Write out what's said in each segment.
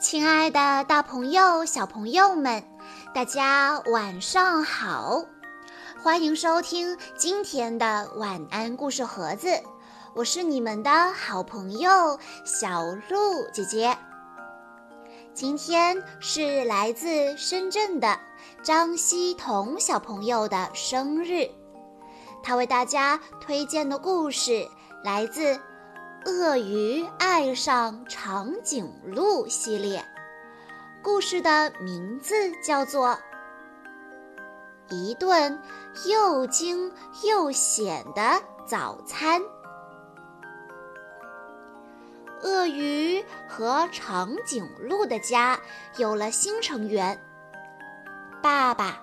亲爱的，大朋友、小朋友们，大家晚上好！欢迎收听今天的晚安故事盒子，我是你们的好朋友小鹿姐姐。今天是来自深圳的张希彤小朋友的生日，他为大家推荐的故事来自。鳄鱼爱上长颈鹿系列故事的名字叫做《一顿又惊又险的早餐》。鳄鱼和长颈鹿的家有了新成员，爸爸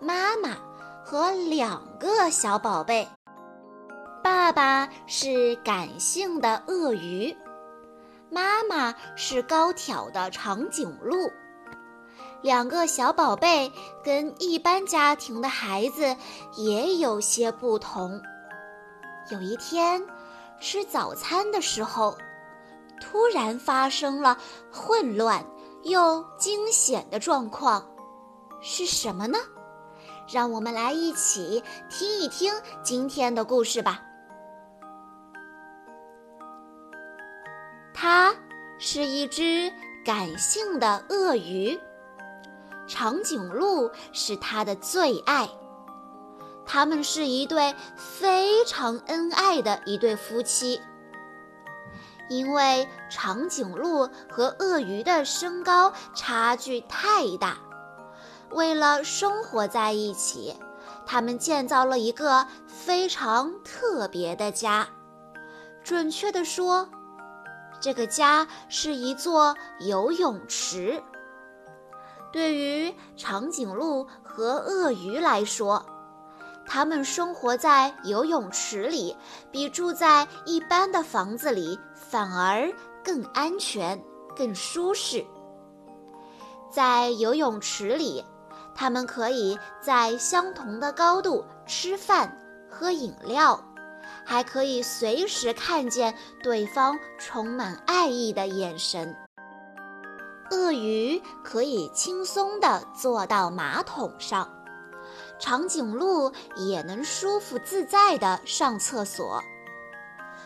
妈妈和两个小宝贝。爸爸是感性的鳄鱼，妈妈是高挑的长颈鹿。两个小宝贝跟一般家庭的孩子也有些不同。有一天，吃早餐的时候，突然发生了混乱又惊险的状况，是什么呢？让我们来一起听一听今天的故事吧。它是一只感性的鳄鱼，长颈鹿是它的最爱。他们是一对非常恩爱的一对夫妻。因为长颈鹿和鳄鱼的身高差距太大，为了生活在一起，他们建造了一个非常特别的家。准确地说。这个家是一座游泳池。对于长颈鹿和鳄鱼来说，它们生活在游泳池里，比住在一般的房子里反而更安全、更舒适。在游泳池里，它们可以在相同的高度吃饭、喝饮料。还可以随时看见对方充满爱意的眼神。鳄鱼可以轻松地坐到马桶上，长颈鹿也能舒服自在地上厕所。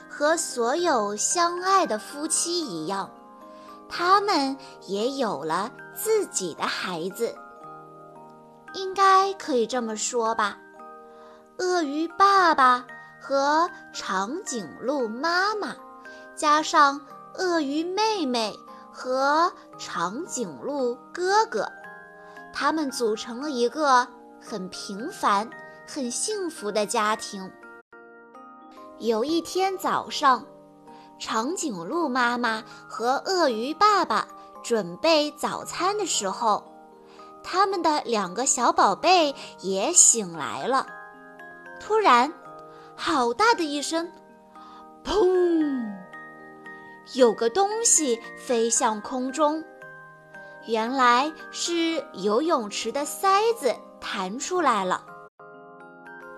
和所有相爱的夫妻一样，他们也有了自己的孩子。应该可以这么说吧，鳄鱼爸爸。和长颈鹿妈妈，加上鳄鱼妹妹和长颈鹿哥哥，他们组成了一个很平凡、很幸福的家庭。有一天早上，长颈鹿妈妈和鳄鱼爸爸准备早餐的时候，他们的两个小宝贝也醒来了。突然，好大的一声，砰！有个东西飞向空中，原来是游泳池的塞子弹出来了。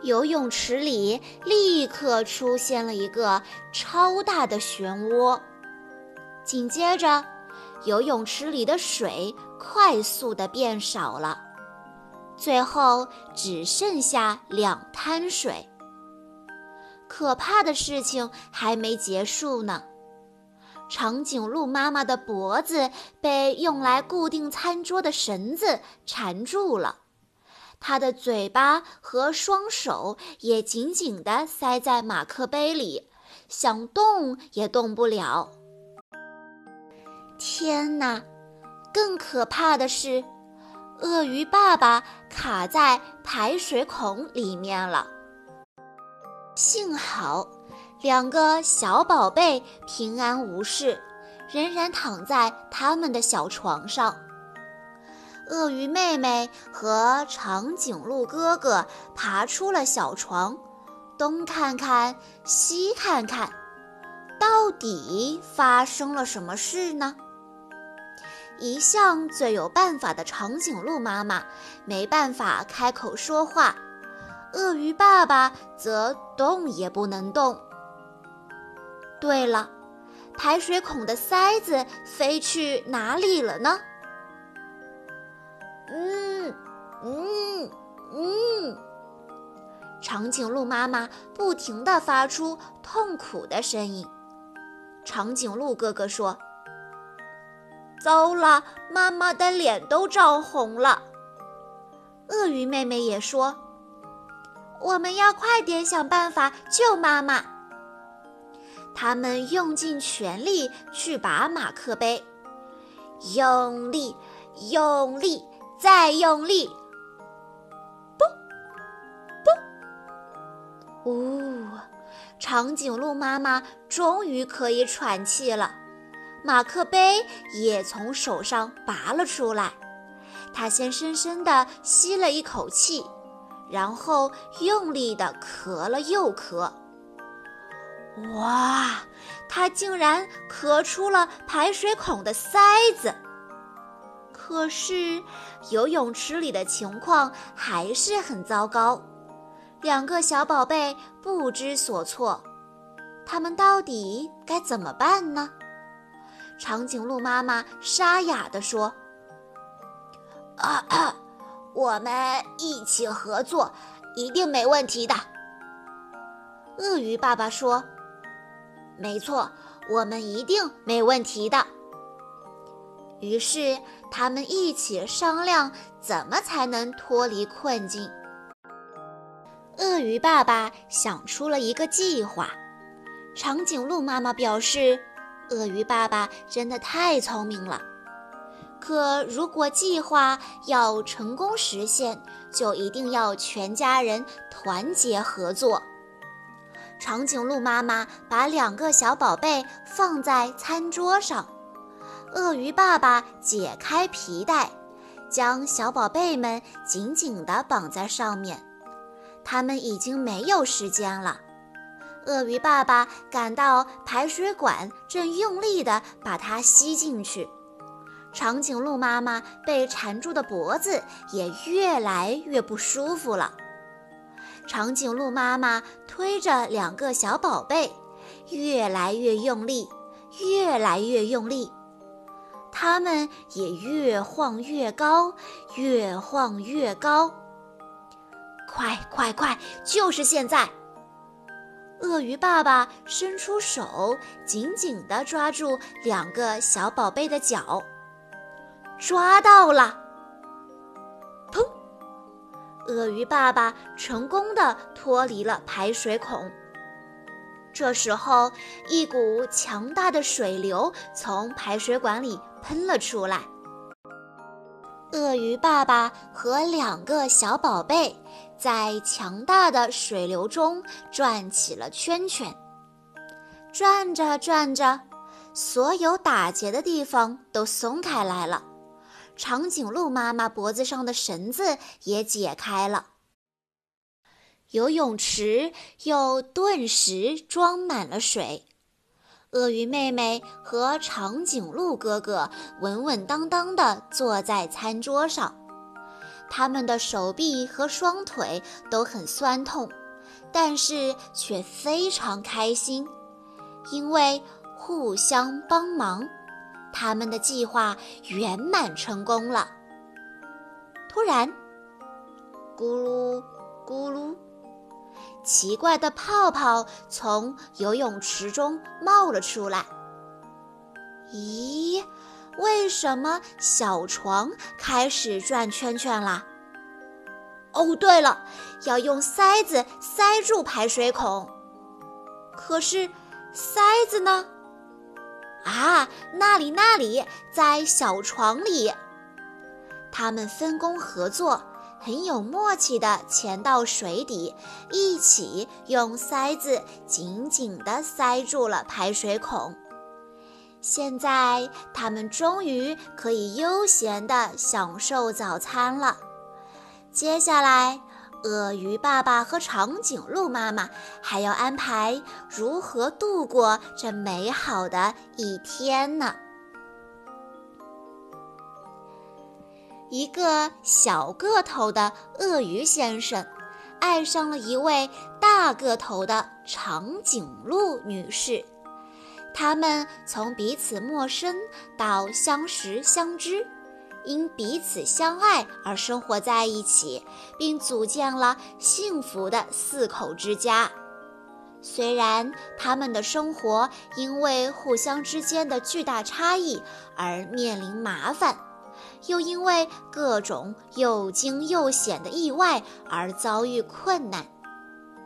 游泳池里立刻出现了一个超大的漩涡，紧接着，游泳池里的水快速的变少了，最后只剩下两滩水。可怕的事情还没结束呢，长颈鹿妈妈的脖子被用来固定餐桌的绳子缠住了，它的嘴巴和双手也紧紧地塞在马克杯里，想动也动不了。天哪，更可怕的是，鳄鱼爸爸卡在排水孔里面了。幸好，两个小宝贝平安无事，仍然躺在他们的小床上。鳄鱼妹妹和长颈鹿哥哥爬出了小床，东看看，西看看，到底发生了什么事呢？一向最有办法的长颈鹿妈妈没办法开口说话。鳄鱼爸爸则动也不能动。对了，排水孔的塞子飞去哪里了呢？嗯嗯嗯，长颈鹿妈妈不停地发出痛苦的声音。长颈鹿哥哥说：“糟了，妈妈的脸都涨红了。”鳄鱼妹妹也说：“我们要快点想办法救妈妈。”他们用尽全力去拔马克杯，用力，用力，再用力！不，不，呜！长颈鹿妈妈终于可以喘气了，马克杯也从手上拔了出来。她先深深地吸了一口气，然后用力地咳了又咳。哇！它竟然咳出了排水孔的塞子。可是游泳池里的情况还是很糟糕，两个小宝贝不知所措。他们到底该怎么办呢？长颈鹿妈妈沙哑地说：“ 啊，我们一起合作，一定没问题的。”鳄鱼爸爸说。没错，我们一定没问题的。于是他们一起商量怎么才能脱离困境。鳄鱼爸爸想出了一个计划，长颈鹿妈妈表示，鳄鱼爸爸真的太聪明了。可如果计划要成功实现，就一定要全家人团结合作。长颈鹿妈妈把两个小宝贝放在餐桌上，鳄鱼爸爸解开皮带，将小宝贝们紧紧地绑在上面。他们已经没有时间了。鳄鱼爸爸感到排水管正用力地把它吸进去，长颈鹿妈妈被缠住的脖子也越来越不舒服了。长颈鹿妈妈推着两个小宝贝，越来越用力，越来越用力。它们也越晃越高，越晃越高。快快快，就是现在！鳄鱼爸爸伸出手，紧紧地抓住两个小宝贝的脚，抓到了！砰！鳄鱼爸爸成功的脱离了排水孔。这时候，一股强大的水流从排水管里喷了出来。鳄鱼爸爸和两个小宝贝在强大的水流中转起了圈圈。转着转着，所有打结的地方都松开来了。长颈鹿妈妈脖子上的绳子也解开了，游泳池又顿时装满了水。鳄鱼妹妹和长颈鹿哥哥稳稳当当地坐在餐桌上，他们的手臂和双腿都很酸痛，但是却非常开心，因为互相帮忙。他们的计划圆满成功了。突然，咕噜咕噜，奇怪的泡泡从游泳池中冒了出来。咦，为什么小床开始转圈圈了？哦，对了，要用塞子塞住排水孔。可是，塞子呢？啊，那里那里，在小床里。他们分工合作，很有默契地潜到水底，一起用塞子紧紧地塞住了排水孔。现在，他们终于可以悠闲地享受早餐了。接下来。鳄鱼爸爸和长颈鹿妈妈还要安排如何度过这美好的一天呢？一个小个头的鳄鱼先生爱上了一位大个头的长颈鹿女士，他们从彼此陌生到相识相知，因彼此相爱而生活在一起，并组建了幸福的四口之家。虽然他们的生活因为互相之间的巨大差异而面临麻烦，又因为各种又惊又险的意外而遭遇困难，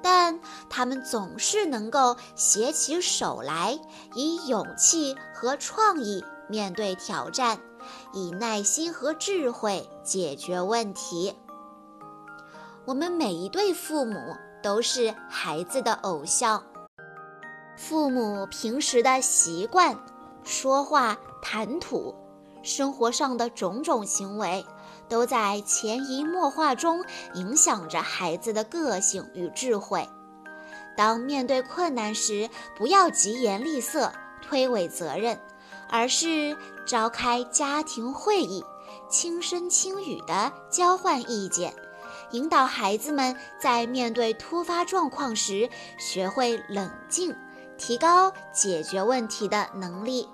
但他们总是能够携起手来，以勇气和创意面对挑战，以耐心和智慧解决问题。我们每一对父母。都是孩子的偶像。父母平时的习惯、说话、谈吐、生活上的种种行为，都在潜移默化中影响着孩子的个性与智慧。当面对困难时，不要疾言厉色、推诿责任，而是召开家庭会议，轻声轻语地交换意见。引导孩子们在面对突发状况时学会冷静，提高解决问题的能力。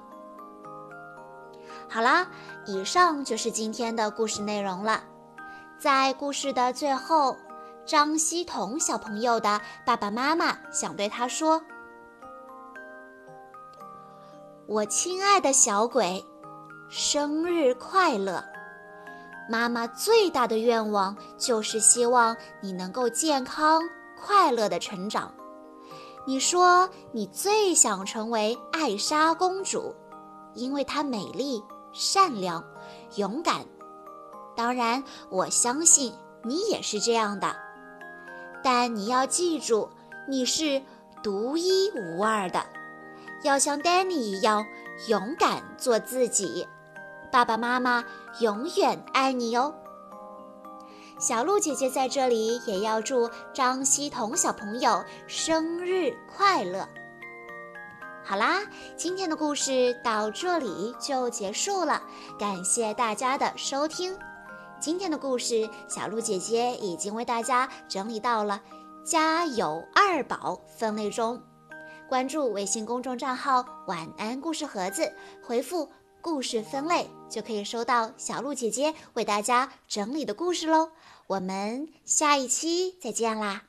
好啦，以上就是今天的故事内容了。在故事的最后，张希彤小朋友的爸爸妈妈想对他说：“我亲爱的小鬼，生日快乐！”妈妈最大的愿望就是希望你能够健康快乐的成长。你说你最想成为艾莎公主，因为她美丽、善良、勇敢。当然，我相信你也是这样的。但你要记住，你是独一无二的，要像丹尼一样勇敢做自己。爸爸妈妈永远爱你哦。小鹿姐姐在这里也要祝张希彤小朋友生日快乐。好啦，今天的故事到这里就结束了，感谢大家的收听。今天的故事，小鹿姐姐已经为大家整理到了“家有二宝”分类中。关注微信公众账号“晚安故事盒子”，回复。故事分类就可以收到小鹿姐姐为大家整理的故事喽。我们下一期再见啦！